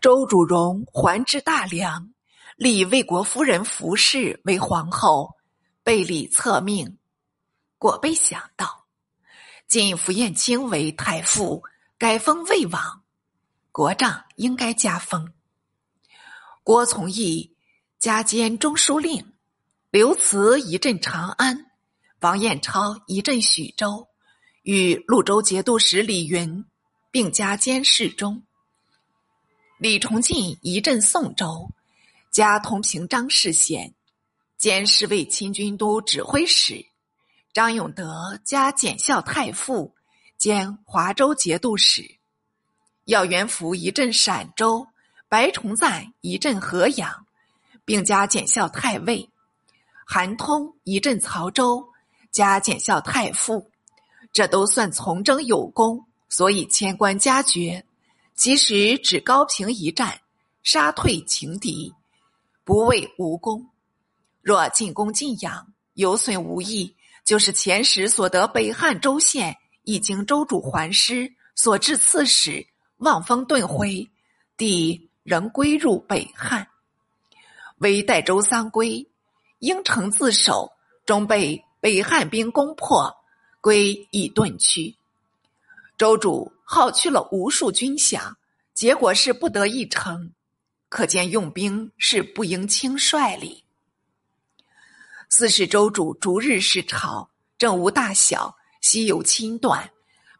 周主荣还之大梁，立魏国夫人服氏为皇后，被礼册命。果被想到，晋符彦卿为太傅，改封魏王，国丈应该加封。郭从义加兼中书令，刘慈一镇长安，王彦超一镇许州，与潞州节度使李云并加监侍中。李崇进一镇宋州，加同平章事县，兼侍卫亲军都指挥使。张永德加检校太傅，兼华州节度使。耀元福一镇陕州，白崇赞一镇河阳，并加检校太尉。韩通一镇曹州，加检校太傅。这都算从征有功，所以迁官加爵。即使只高平一战，杀退情敌，不为无功。若进攻晋阳，有损无益，就是前时所得北汉州县，已经州主还师，所至刺史，望风遁回，帝仍归入北汉。为代州三归，应城自守，终被北汉兵攻破，归以遁去。州主耗去了无数军饷，结果是不得一成，可见用兵是不应轻率哩。四是州主逐日视朝，政无大小，稀有轻断，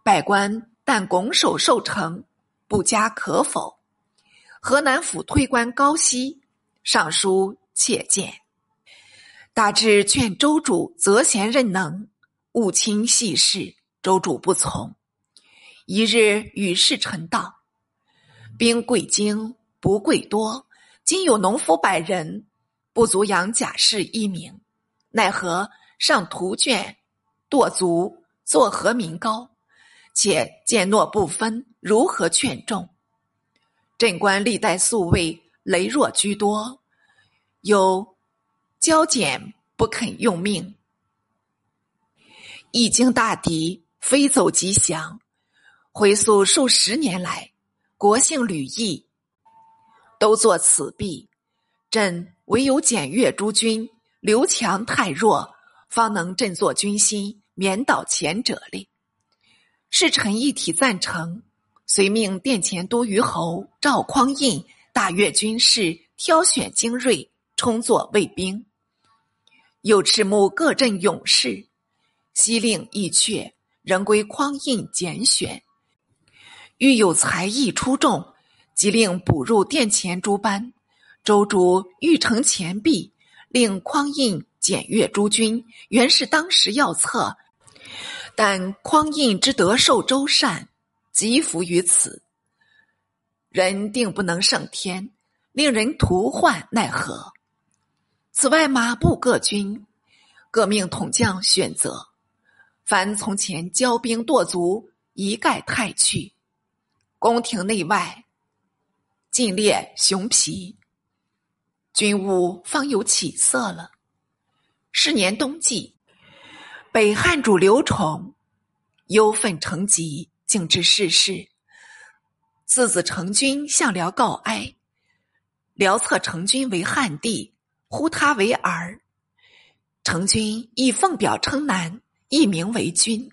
百官但拱手受成，不加可否。河南府推官高希上书切谏，大致劝州主择贤任能，务轻细事。州主不从。一日与侍臣道：“兵贵精，不贵多。今有农夫百人，不足养甲士一名。奈何上图卷，堕足作何民高？且见诺不分，如何劝众？镇官历代素位羸弱居多，有骄俭不肯用命，一经大敌，非走即降。”回溯数十年来，国姓吕邑都作此弊，朕唯有检阅诸军，刘强太弱，方能振作军心，免倒前者力。侍臣一体赞成，遂命殿前都虞侯赵匡胤大阅军事，挑选精锐，充作卫兵。又敕募各镇勇士，悉令一阙，仍归匡胤拣选。欲有才艺出众，即令补入殿前诸班。周主欲成钱币，令匡胤检阅诸军，原是当时要策。但匡胤之德受周善，即服于此。人定不能胜天，令人徒患奈何？此外，马步各军各命统将选择，凡从前骄兵惰卒，一概汰去。宫廷内外尽列熊皮，军务方有起色了。是年冬季，北汉主刘崇忧愤成疾，竟至逝世。次子成君向辽告哀，辽册成君为汉帝，呼他为儿。成君以奉表称南，一名为君。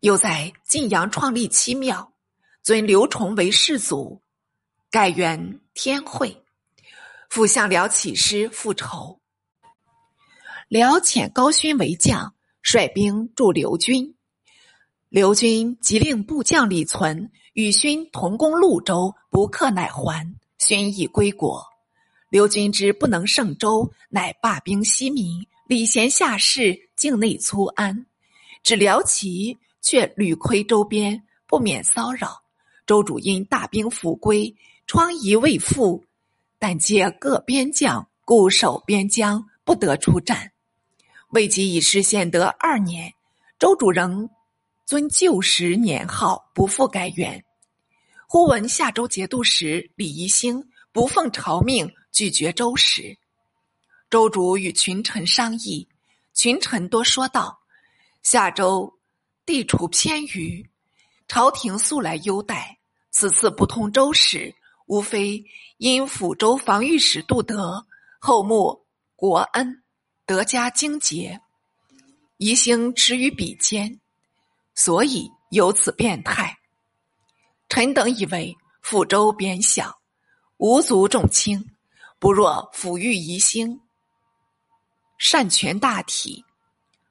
又在晋阳创立七庙。尊刘崇为世祖，改元天会，复向辽起师复仇。辽遣高勋为将，率兵助刘军。刘军即令部将李存与勋同攻潞州，不克乃还。勋亦归国。刘军之不能胜周，乃罢兵西民，礼贤下士，境内粗安。只辽齐，却屡窥周边，不免骚扰。周主因大兵复归，疮痍未复，但借各边将固守边疆，不得出战。未及已失献德二年，周主仍遵旧时年号，不复改元。忽闻夏州节度使李宜兴不奉朝命，拒绝周使。周主与群臣商议，群臣多说道：“夏州地处偏隅，朝廷素来优待。”此次不通周使，无非因抚州防御使杜德后慕国恩，德加精节，宜兴耻于比肩，所以有此变态。臣等以为抚州边小，无足重轻，不若抚育宜兴，善权大体。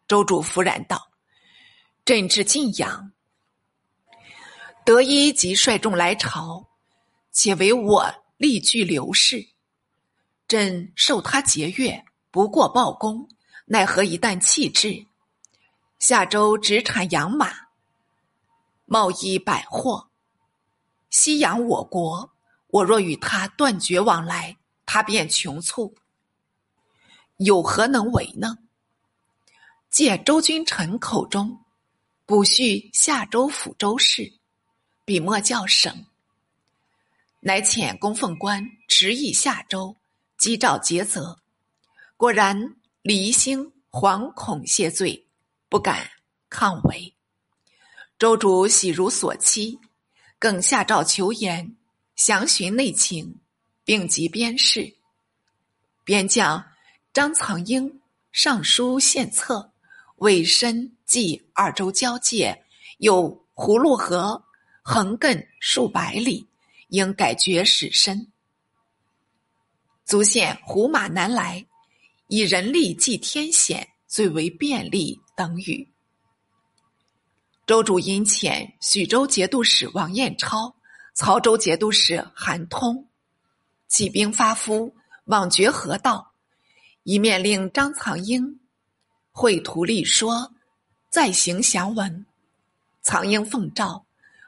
周主弗然道：“朕至晋阳，德一即率众来朝。”且为我力拒刘氏，朕受他节钺，不过报功，奈何一旦弃之？下周只产养马，贸易百货，西洋我国。我若与他断绝往来，他便穷促，有何能为呢？借周君臣口中，补叙夏州抚州事，笔墨较省。乃遣供奉官直诣下州，击诏诘责。果然，李兴惶恐谢罪，不敢抗违。周主喜如所期，更下诏求言，详询内情，并及边事。边将张藏英上书献策，委身即二州交界，有葫芦河，横亘数百里。应改绝始身，足现胡马难来，以人力济天险，最为便利。等语。周主因遣许州节度使王彦超、曹州节度使韩通起兵发夫，往绝河道，一面令张藏英绘图立说，再行详文。藏英奉诏，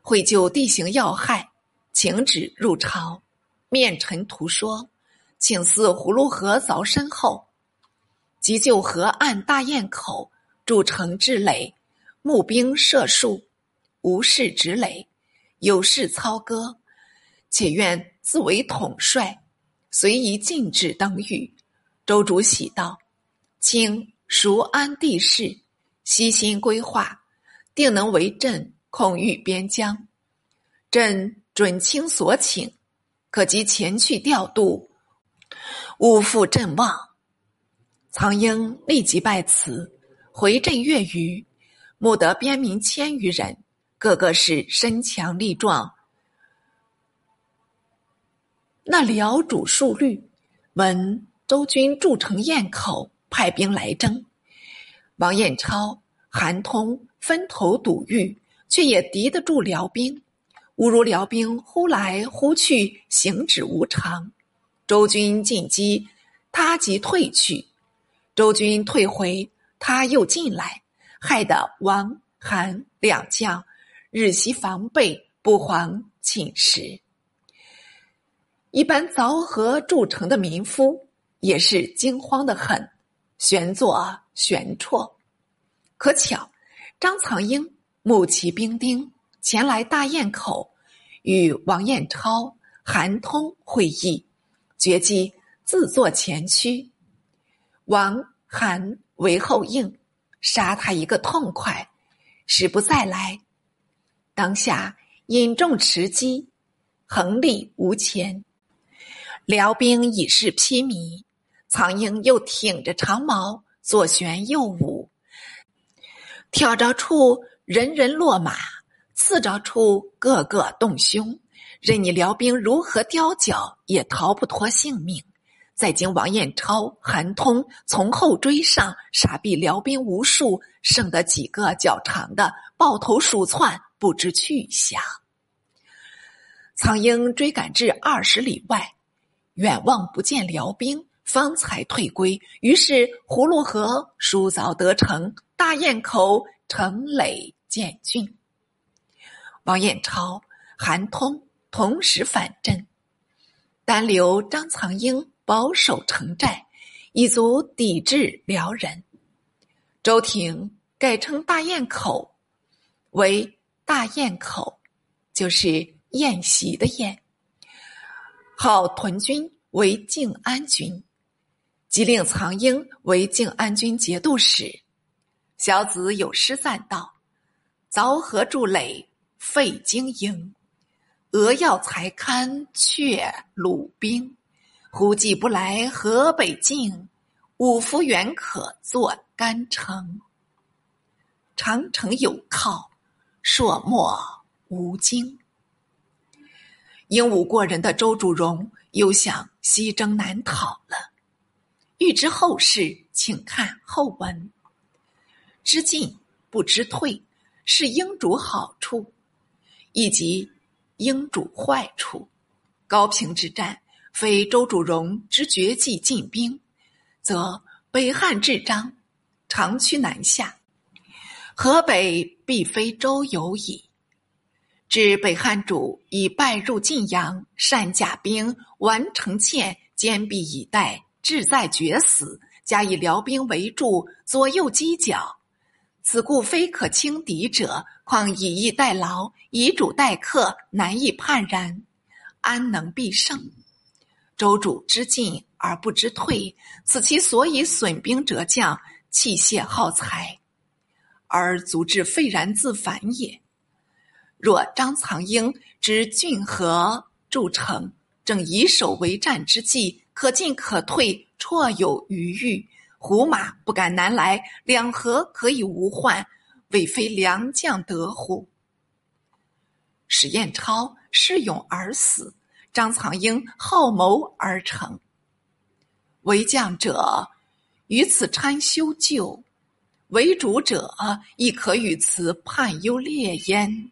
绘就地形要害。请旨入朝，面陈图说，请似葫芦河凿深后，急救河岸大堰口筑城治垒，募兵设戍，无事执垒，有事操戈，且愿自为统帅，随宜禁止等语。周主喜道：“卿熟安地势，悉心规划，定能为朕控御边疆。朕。”准卿所请，可即前去调度，勿负朕望。苍鹰立即拜辞，回镇月余，募得边民千余人，个个是身强力壮。那辽主数律闻周军筑城堰口，派兵来征。王彦超、韩通分头堵御，却也敌得住辽兵。吾如辽兵忽来忽去，行止无常。周军进击，他即退去；周军退回，他又进来，害得王、韩两将日夕防备，不遑寝食。一般凿河筑城的民夫也是惊慌的很，悬坐悬绰。可巧张藏英募其兵丁前来大堰口。与王彦超、韩通会议，决计自作前驱。王、韩为后应，杀他一个痛快，使不再来。当下引众持机，横立无前。辽兵已是披靡，苍鹰又挺着长矛，左旋右舞，挑着处人人落马。刺着处，个个动胸，任你辽兵如何雕脚，也逃不脱性命。再经王彦超、韩通从后追上，杀毙辽兵无数，剩得几个较长的抱头鼠窜，不知去向。苍鹰追赶至二十里外，远望不见辽兵，方才退归。于是葫芦河疏凿得成，大堰口城垒建俊。王彦超、韩通同时反阵，单留张藏英保守城寨，以足抵制辽人。周廷改称大堰口为大堰口，就是宴席的宴。号屯军为靖安军，即令藏英为靖安军节度使。小子有诗赞道：“凿河筑垒。费经营，俄要才堪却鲁兵，胡计不来河北境，五福原可作干城。长城有靠，朔漠无惊。英武过人的周主荣又想西征南讨了。欲知后事，请看后文。知进不知退，是英主好处，以及。应主坏处，高平之战非周主荣之绝技进兵，则北汉至章，长驱南下，河北必非周有矣。至北汉主已败入晋阳，善甲兵，完城堑，坚壁以待，志在决死，加以辽兵围住，左右犄角。此故非可轻敌者，况以逸待劳，以主待客，难以判然，安能必胜？周主知进而不知退，此其所以损兵折将，弃械耗财，而足至废然自反也。若张藏英之郡河筑城，正以守为战之计，可进可退，绰有余裕。胡马不敢南来，两河可以无患，未非良将得乎？史彦超恃勇而死，张藏英好谋而成。为将者于此参修旧，为主者亦可与此判优劣焉。